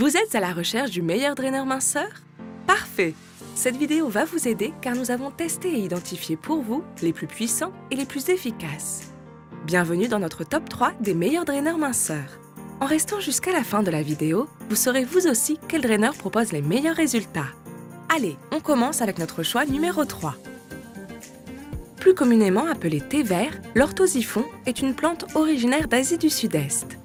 Vous êtes à la recherche du meilleur draineur minceur? Parfait Cette vidéo va vous aider car nous avons testé et identifié pour vous les plus puissants et les plus efficaces. Bienvenue dans notre top 3 des meilleurs draineurs minceurs. En restant jusqu'à la fin de la vidéo, vous saurez vous aussi quel draineur propose les meilleurs résultats. Allez, on commence avec notre choix numéro 3. Plus communément appelé thé vert, l'orthosiphon est une plante originaire d'Asie du Sud-Est.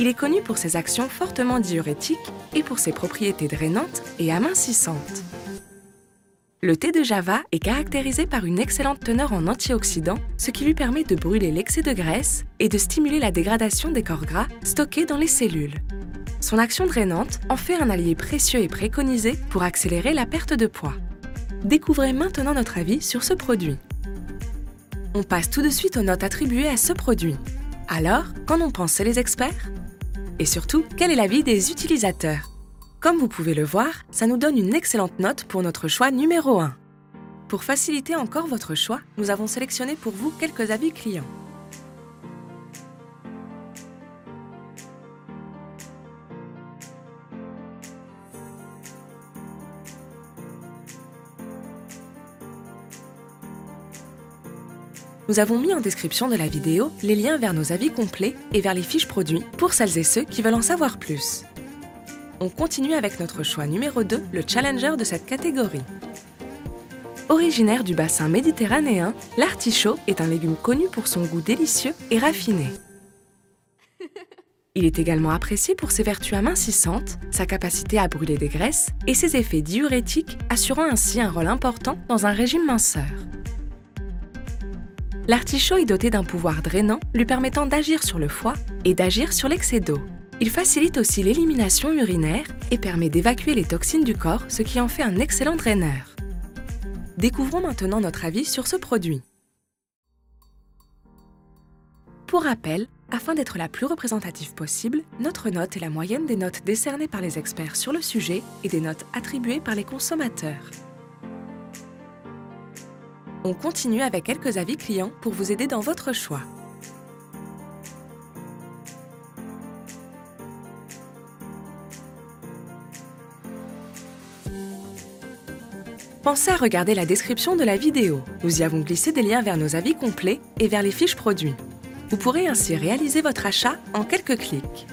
Il est connu pour ses actions fortement diurétiques et pour ses propriétés drainantes et amincissantes. Le thé de Java est caractérisé par une excellente teneur en antioxydants, ce qui lui permet de brûler l'excès de graisse et de stimuler la dégradation des corps gras stockés dans les cellules. Son action drainante en fait un allié précieux et préconisé pour accélérer la perte de poids. Découvrez maintenant notre avis sur ce produit. On passe tout de suite aux notes attribuées à ce produit. Alors, qu'en ont pensé les experts? Et surtout, quel est l'avis des utilisateurs? Comme vous pouvez le voir, ça nous donne une excellente note pour notre choix numéro 1. Pour faciliter encore votre choix, nous avons sélectionné pour vous quelques avis clients. Nous avons mis en description de la vidéo les liens vers nos avis complets et vers les fiches produits pour celles et ceux qui veulent en savoir plus. On continue avec notre choix numéro 2, le challenger de cette catégorie. Originaire du bassin méditerranéen, l'artichaut est un légume connu pour son goût délicieux et raffiné. Il est également apprécié pour ses vertus amincissantes, sa capacité à brûler des graisses et ses effets diurétiques, assurant ainsi un rôle important dans un régime minceur. L'artichaut est doté d'un pouvoir drainant lui permettant d'agir sur le foie et d'agir sur l'excès d'eau. Il facilite aussi l'élimination urinaire et permet d'évacuer les toxines du corps, ce qui en fait un excellent draineur. Découvrons maintenant notre avis sur ce produit. Pour rappel, afin d'être la plus représentative possible, notre note est la moyenne des notes décernées par les experts sur le sujet et des notes attribuées par les consommateurs. On continue avec quelques avis clients pour vous aider dans votre choix. Pensez à regarder la description de la vidéo. Nous y avons glissé des liens vers nos avis complets et vers les fiches produits. Vous pourrez ainsi réaliser votre achat en quelques clics.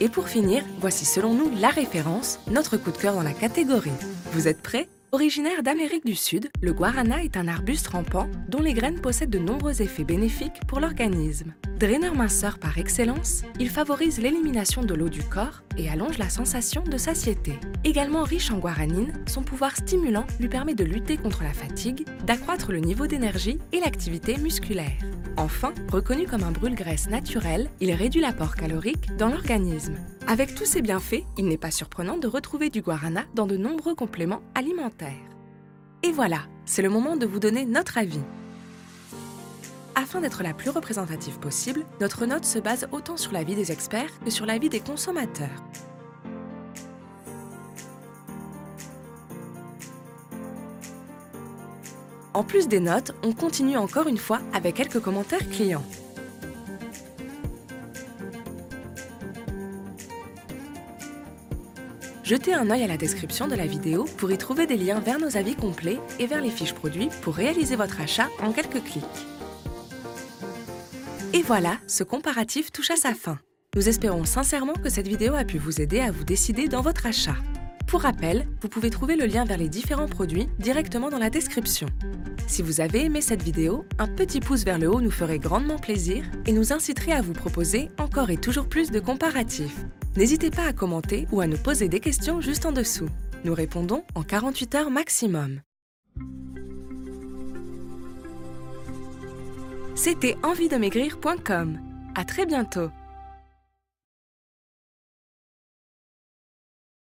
Et pour finir, voici selon nous la référence, notre coup de cœur dans la catégorie. Vous êtes prêts? Originaire d'Amérique du Sud, le guarana est un arbuste rampant dont les graines possèdent de nombreux effets bénéfiques pour l'organisme. Draineur minceur par excellence, il favorise l'élimination de l'eau du corps et allonge la sensation de satiété. Également riche en guaranine, son pouvoir stimulant lui permet de lutter contre la fatigue, d'accroître le niveau d'énergie et l'activité musculaire. Enfin, reconnu comme un brûle-graisse naturel, il réduit l'apport calorique dans l'organisme. Avec tous ces bienfaits, il n'est pas surprenant de retrouver du guarana dans de nombreux compléments alimentaires. Et voilà, c'est le moment de vous donner notre avis. Afin d'être la plus représentative possible, notre note se base autant sur l'avis des experts que sur l'avis des consommateurs. En plus des notes, on continue encore une fois avec quelques commentaires clients. Jetez un œil à la description de la vidéo pour y trouver des liens vers nos avis complets et vers les fiches produits pour réaliser votre achat en quelques clics. Et voilà, ce comparatif touche à sa fin. Nous espérons sincèrement que cette vidéo a pu vous aider à vous décider dans votre achat. Pour rappel, vous pouvez trouver le lien vers les différents produits directement dans la description. Si vous avez aimé cette vidéo, un petit pouce vers le haut nous ferait grandement plaisir et nous inciterait à vous proposer encore et toujours plus de comparatifs. N'hésitez pas à commenter ou à nous poser des questions juste en dessous. Nous répondons en 48 heures maximum. C'était envie de maigrir.com. À très bientôt